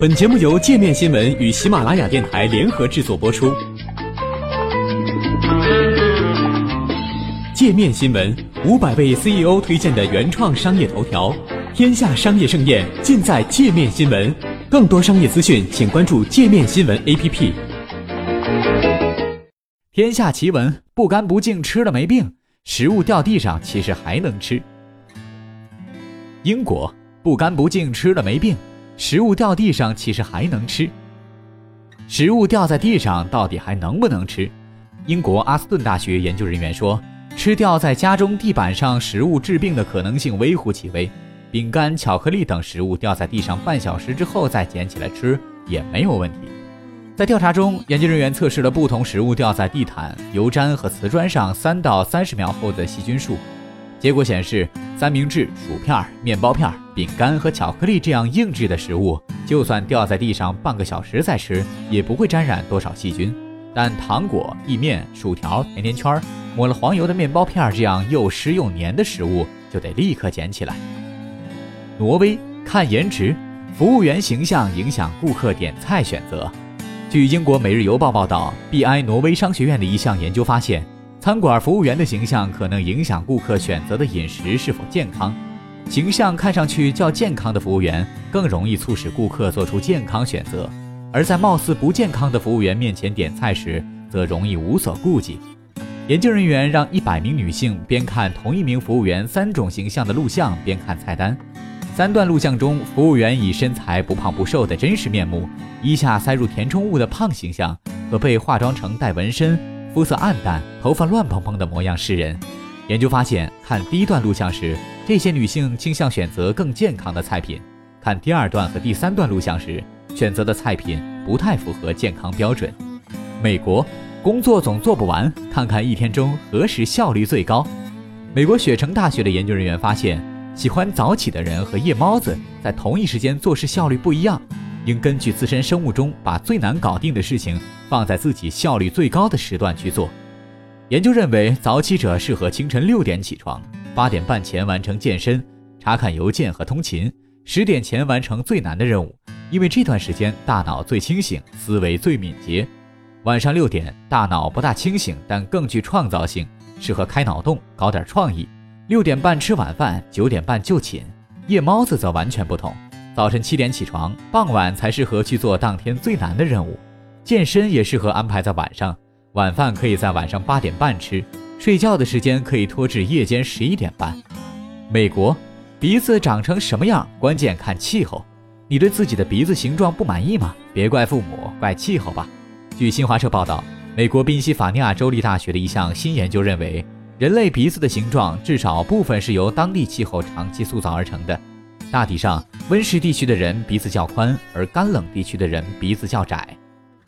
本节目由界面新闻与喜马拉雅电台联合制作播出。界面新闻五百位 CEO 推荐的原创商业头条，天下商业盛宴尽在界面新闻。更多商业资讯，请关注界面新闻 APP。天下奇闻：不干不净吃了没病，食物掉地上其实还能吃。英国不干不净吃了没病，食物掉地上其实还能吃。食物掉在地上到底还能不能吃？英国阿斯顿大学研究人员说，吃掉在家中地板上食物致病的可能性微乎其微。饼干、巧克力等食物掉在地上半小时之后再捡起来吃也没有问题。在调查中，研究人员测试了不同食物掉在地毯、油毡和瓷砖上三到三十秒后的细菌数。结果显示，三明治、薯片、面包片、饼干和巧克力这样硬质的食物，就算掉在地上半个小时再吃，也不会沾染多少细菌。但糖果、意面、薯条、甜甜圈、抹了黄油的面包片这样又湿又黏的食物，就得立刻捡起来。挪威看颜值，服务员形象影响顾客点菜选择。据英国《每日邮报》报道，BI 挪威商学院的一项研究发现，餐馆服务员的形象可能影响顾客选择的饮食是否健康。形象看上去较健康的服务员，更容易促使顾客做出健康选择；而在貌似不健康的服务员面前点菜时，则容易无所顾忌。研究人员让一百名女性边看同一名服务员三种形象的录像，边看菜单。三段录像中，服务员以身材不胖不瘦的真实面目，衣下塞入填充物的胖形象，和被化妆成带纹身、肤色暗淡、头发乱蓬蓬的模样示人。研究发现，看第一段录像时，这些女性倾向选择更健康的菜品；看第二段和第三段录像时，选择的菜品不太符合健康标准。美国工作总做不完，看看一天中何时效率最高。美国雪城大学的研究人员发现。喜欢早起的人和夜猫子在同一时间做事效率不一样，应根据自身生物钟把最难搞定的事情放在自己效率最高的时段去做。研究认为，早起者适合清晨六点起床，八点半前完成健身、查看邮件和通勤，十点前完成最难的任务，因为这段时间大脑最清醒，思维最敏捷。晚上六点，大脑不大清醒，但更具创造性，适合开脑洞，搞点创意。六点半吃晚饭，九点半就寝。夜猫子则完全不同，早晨七点起床，傍晚才适合去做当天最难的任务。健身也适合安排在晚上，晚饭可以在晚上八点半吃，睡觉的时间可以拖至夜间十一点半。美国，鼻子长成什么样，关键看气候。你对自己的鼻子形状不满意吗？别怪父母，怪气候吧。据新华社报道，美国宾夕法尼亚州立大学的一项新研究认为。人类鼻子的形状至少部分是由当地气候长期塑造而成的。大体上，温湿地区的人鼻子较宽，而干冷地区的人鼻子较窄。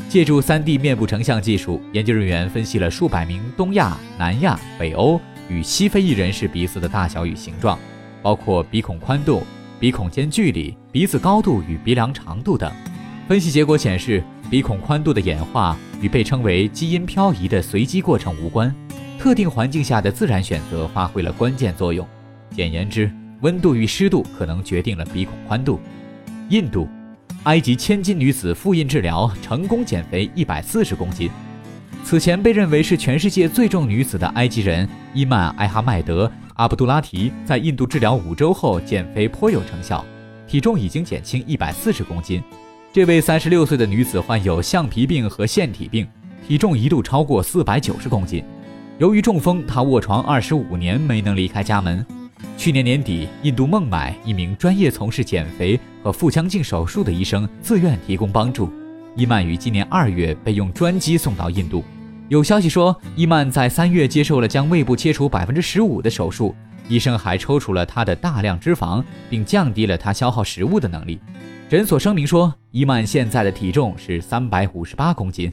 借助 3D 面部成像技术，研究人员分析了数百名东亚、南亚、北欧与西非裔人士鼻子的大小与形状，包括鼻孔宽度、鼻孔间距离、鼻子高度与鼻梁长度等。分析结果显示，鼻孔宽度的演化与被称为基因漂移的随机过程无关。特定环境下的自然选择发挥了关键作用。简言之，温度与湿度可能决定了鼻孔宽度。印度，埃及千金女子复印治疗成功减肥一百四十公斤。此前被认为是全世界最重女子的埃及人伊曼艾哈迈德阿卜杜拉提，在印度治疗五周后减肥颇有成效，体重已经减轻一百四十公斤。这位三十六岁的女子患有橡皮病和腺体病，体重一度超过四百九十公斤。由于中风，她卧床二十五年没能离开家门。去年年底，印度孟买一名专业从事减肥和腹腔镜手术的医生自愿提供帮助。伊曼于今年二月被用专机送到印度。有消息说，伊曼在三月接受了将胃部切除百分之十五的手术，医生还抽除了他的大量脂肪，并降低了他消耗食物的能力。诊所声明说，伊曼现在的体重是三百五十八公斤。